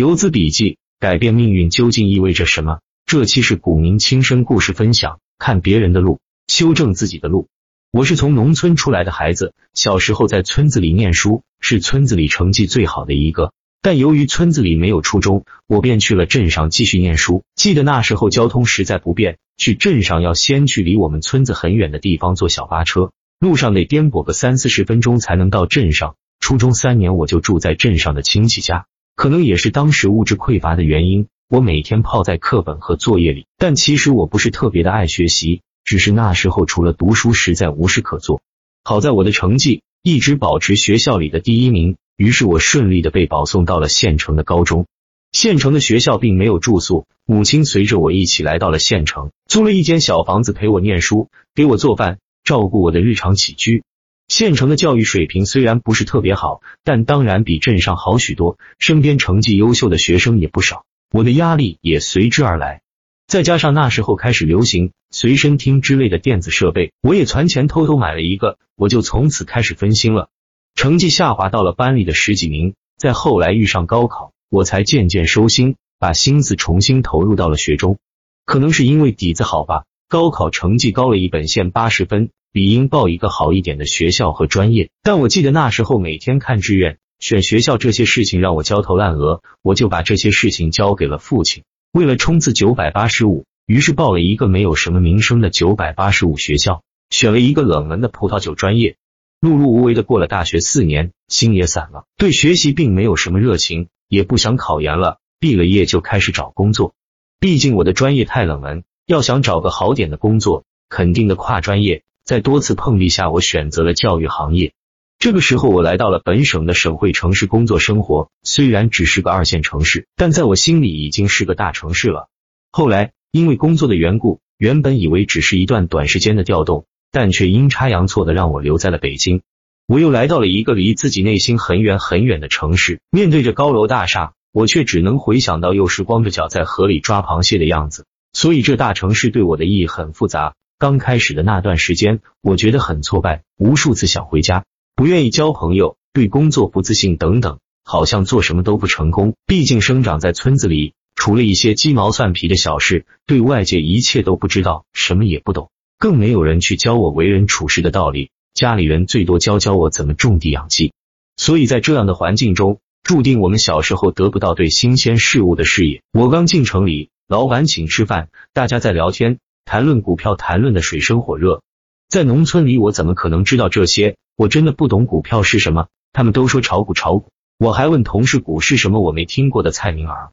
游资笔记：改变命运究竟意味着什么？这期是股民亲身故事分享，看别人的路，修正自己的路。我是从农村出来的孩子，小时候在村子里念书，是村子里成绩最好的一个。但由于村子里没有初中，我便去了镇上继续念书。记得那时候交通实在不便，去镇上要先去离我们村子很远的地方坐小巴车，路上得颠簸个三四十分钟才能到镇上。初中三年我就住在镇上的亲戚家。可能也是当时物质匮乏的原因，我每天泡在课本和作业里。但其实我不是特别的爱学习，只是那时候除了读书，实在无事可做。好在我的成绩一直保持学校里的第一名，于是我顺利的被保送到了县城的高中。县城的学校并没有住宿，母亲随着我一起来到了县城，租了一间小房子陪我念书，给我做饭，照顾我的日常起居。县城的教育水平虽然不是特别好，但当然比镇上好许多。身边成绩优秀的学生也不少，我的压力也随之而来。再加上那时候开始流行随身听之类的电子设备，我也攒钱偷偷买了一个。我就从此开始分心了，成绩下滑到了班里的十几名。再后来遇上高考，我才渐渐收心，把心思重新投入到了学中。可能是因为底子好吧，高考成绩高了一本线八十分。理应报一个好一点的学校和专业，但我记得那时候每天看志愿、选学校这些事情让我焦头烂额，我就把这些事情交给了父亲。为了冲刺九百八十五，于是报了一个没有什么名声的九百八十五学校，选了一个冷门的葡萄酒专业。碌碌无为的过了大学四年，心也散了，对学习并没有什么热情，也不想考研了。毕了业就开始找工作，毕竟我的专业太冷门，要想找个好点的工作，肯定的跨专业。在多次碰壁下，我选择了教育行业。这个时候，我来到了本省的省会城市工作生活。虽然只是个二线城市，但在我心里已经是个大城市了。后来因为工作的缘故，原本以为只是一段短时间的调动，但却阴差阳错的让我留在了北京。我又来到了一个离自己内心很远很远的城市，面对着高楼大厦，我却只能回想到幼时光着脚在河里抓螃蟹的样子。所以，这大城市对我的意义很复杂。刚开始的那段时间，我觉得很挫败，无数次想回家，不愿意交朋友，对工作不自信等等，好像做什么都不成功。毕竟生长在村子里，除了一些鸡毛蒜皮的小事，对外界一切都不知道，什么也不懂，更没有人去教我为人处事的道理。家里人最多教教我怎么种地养鸡。所以在这样的环境中，注定我们小时候得不到对新鲜事物的视野。我刚进城里，老板请吃饭，大家在聊天。谈论股票，谈论的水深火热。在农村里，我怎么可能知道这些？我真的不懂股票是什么。他们都说炒股，炒股。我还问同事股是什么，我没听过的蔡明儿。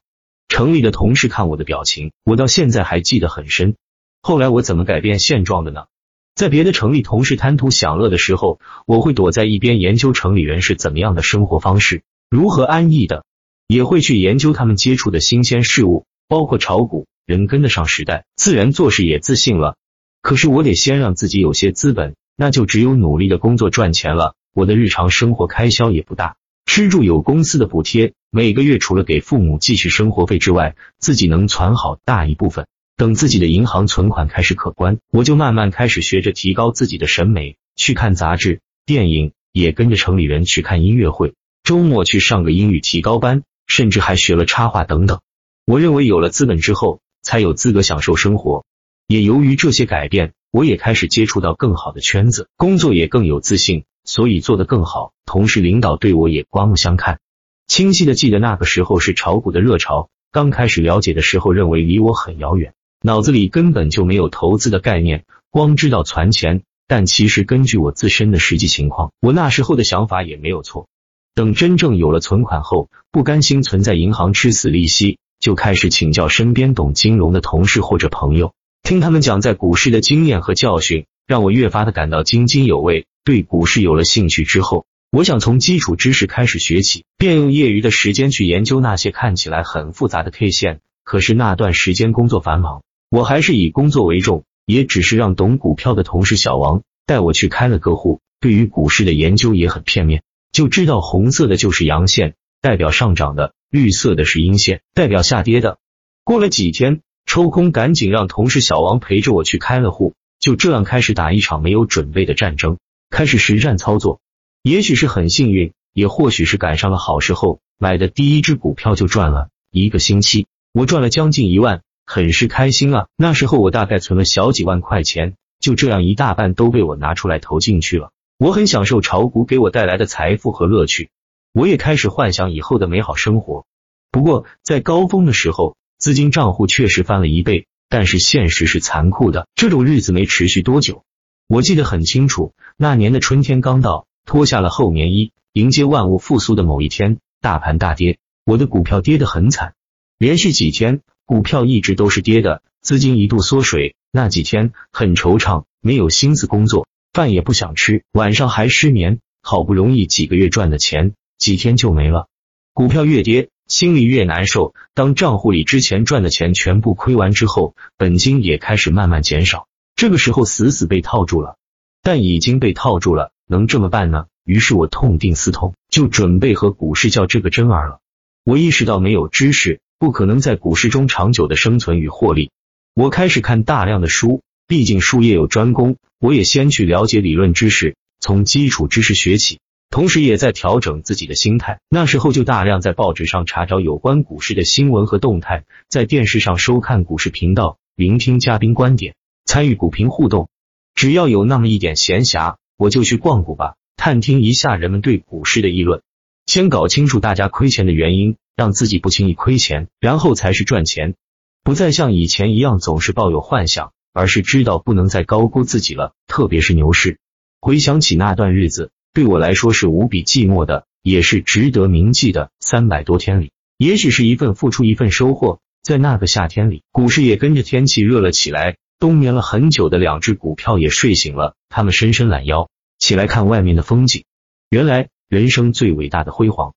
城里的同事看我的表情，我到现在还记得很深。后来我怎么改变现状的呢？在别的城里同事贪图享乐的时候，我会躲在一边研究城里人是怎么样的生活方式，如何安逸的，也会去研究他们接触的新鲜事物，包括炒股。人跟得上时代，自然做事也自信了。可是我得先让自己有些资本，那就只有努力的工作赚钱了。我的日常生活开销也不大，吃住有公司的补贴，每个月除了给父母继续生活费之外，自己能攒好大一部分。等自己的银行存款开始可观，我就慢慢开始学着提高自己的审美，去看杂志、电影，也跟着城里人去看音乐会，周末去上个英语提高班，甚至还学了插画等等。我认为有了资本之后。才有资格享受生活。也由于这些改变，我也开始接触到更好的圈子，工作也更有自信，所以做得更好。同时，领导对我也刮目相看。清晰的记得那个时候是炒股的热潮，刚开始了解的时候，认为离我很遥远，脑子里根本就没有投资的概念，光知道存钱。但其实根据我自身的实际情况，我那时候的想法也没有错。等真正有了存款后，不甘心存在银行吃死利息。就开始请教身边懂金融的同事或者朋友，听他们讲在股市的经验和教训，让我越发的感到津津有味。对股市有了兴趣之后，我想从基础知识开始学起，便用业余的时间去研究那些看起来很复杂的 K 线。可是那段时间工作繁忙，我还是以工作为重，也只是让懂股票的同事小王带我去开了个户。对于股市的研究也很片面，就知道红色的就是阳线，代表上涨的。绿色的是阴线，代表下跌的。过了几天，抽空赶紧让同事小王陪着我去开了户，就这样开始打一场没有准备的战争，开始实战操作。也许是很幸运，也或许是赶上了好时候，买的第一只股票就赚了。一个星期我赚了将近一万，很是开心啊。那时候我大概存了小几万块钱，就这样一大半都被我拿出来投进去了。我很享受炒股给我带来的财富和乐趣，我也开始幻想以后的美好生活。不过在高峰的时候，资金账户确实翻了一倍，但是现实是残酷的，这种日子没持续多久。我记得很清楚，那年的春天刚到，脱下了厚棉衣，迎接万物复苏的某一天，大盘大跌，我的股票跌得很惨，连续几天股票一直都是跌的，资金一度缩水。那几天很惆怅，没有心思工作，饭也不想吃，晚上还失眠。好不容易几个月赚的钱，几天就没了。股票越跌，心里越难受。当账户里之前赚的钱全部亏完之后，本金也开始慢慢减少。这个时候死死被套住了，但已经被套住了，能这么办呢？于是我痛定思痛，就准备和股市较这个真儿了。我意识到没有知识，不可能在股市中长久的生存与获利。我开始看大量的书，毕竟术业有专攻，我也先去了解理论知识，从基础知识学起，同时也在调整自己的心态。那时候就大量在报纸上查找有关股市的新闻和动态，在电视上收看股市频道，聆听嘉宾观点。参与股评互动，只要有那么一点闲暇，我就去逛股吧，探听一下人们对股市的议论，先搞清楚大家亏钱的原因，让自己不轻易亏钱，然后才是赚钱。不再像以前一样总是抱有幻想，而是知道不能再高估自己了，特别是牛市。回想起那段日子，对我来说是无比寂寞的，也是值得铭记的。三百多天里，也许是一份付出，一份收获。在那个夏天里，股市也跟着天气热了起来。冬眠了很久的两只股票也睡醒了，他们伸伸懒腰，起来看外面的风景。原来，人生最伟大的辉煌，